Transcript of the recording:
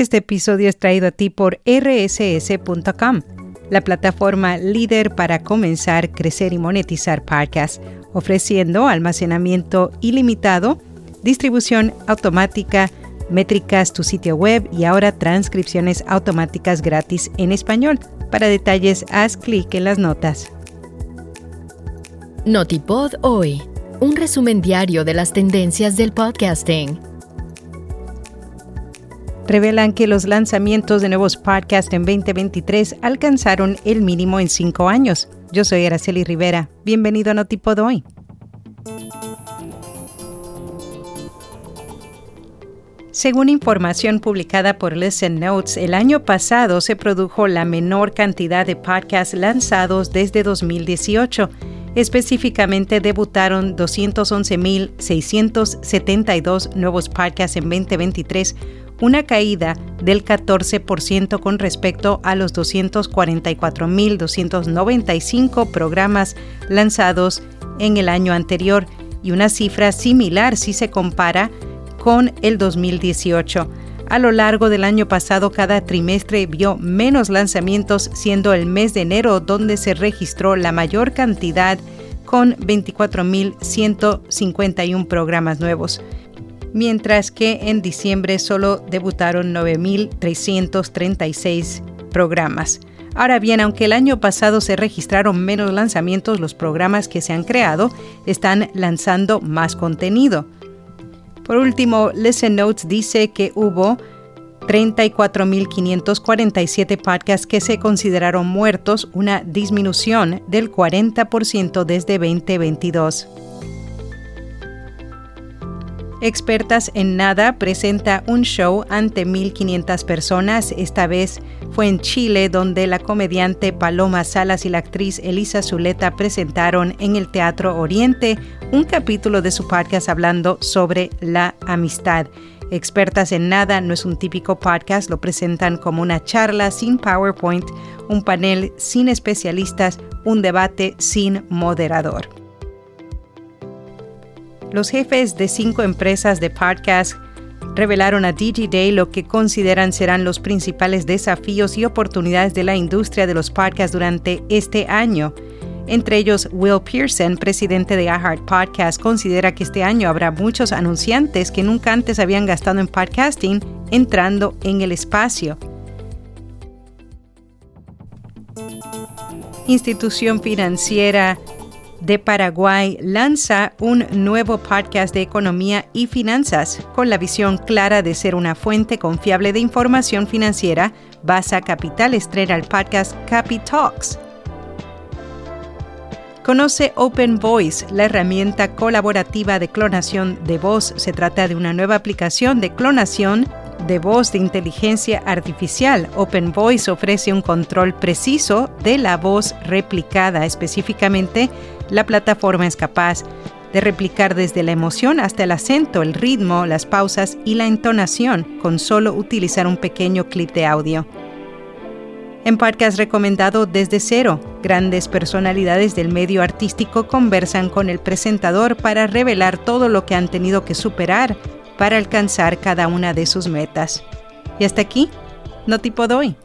Este episodio es traído a ti por rss.com, la plataforma líder para comenzar, crecer y monetizar podcasts, ofreciendo almacenamiento ilimitado, distribución automática, métricas, tu sitio web y ahora transcripciones automáticas gratis en español. Para detalles, haz clic en las notas. Notipod hoy, un resumen diario de las tendencias del podcasting revelan que los lanzamientos de nuevos podcasts en 2023 alcanzaron el mínimo en cinco años. Yo soy Araceli Rivera. Bienvenido a Notipod hoy. Según información publicada por Listen Notes, el año pasado se produjo la menor cantidad de podcasts lanzados desde 2018. Específicamente debutaron 211.672 nuevos podcasts en 2023, una caída del 14% con respecto a los 244.295 programas lanzados en el año anterior y una cifra similar si se compara con el 2018. A lo largo del año pasado, cada trimestre vio menos lanzamientos, siendo el mes de enero donde se registró la mayor cantidad con 24.151 programas nuevos mientras que en diciembre solo debutaron 9.336 programas. Ahora bien, aunque el año pasado se registraron menos lanzamientos, los programas que se han creado están lanzando más contenido. Por último, Listen Notes dice que hubo 34.547 podcasts que se consideraron muertos, una disminución del 40% desde 2022. Expertas en Nada presenta un show ante 1.500 personas. Esta vez fue en Chile, donde la comediante Paloma Salas y la actriz Elisa Zuleta presentaron en el Teatro Oriente un capítulo de su podcast hablando sobre la amistad. Expertas en Nada no es un típico podcast, lo presentan como una charla sin PowerPoint, un panel sin especialistas, un debate sin moderador. Los jefes de cinco empresas de podcast revelaron a DigiDay lo que consideran serán los principales desafíos y oportunidades de la industria de los podcasts durante este año. Entre ellos, Will Pearson, presidente de iHeart Podcast, considera que este año habrá muchos anunciantes que nunca antes habían gastado en podcasting entrando en el espacio. Institución financiera de Paraguay lanza un nuevo podcast de economía y finanzas con la visión clara de ser una fuente confiable de información financiera. Basa Capital estrena el podcast Capitalks. Conoce Open Voice, la herramienta colaborativa de clonación de voz. Se trata de una nueva aplicación de clonación de voz de inteligencia artificial. Open Voice ofrece un control preciso de la voz replicada. Específicamente, la plataforma es capaz de replicar desde la emoción hasta el acento, el ritmo, las pausas y la entonación con solo utilizar un pequeño clip de audio. En podcast recomendado desde cero, grandes personalidades del medio artístico conversan con el presentador para revelar todo lo que han tenido que superar para alcanzar cada una de sus metas. Y hasta aquí, no tipo doy.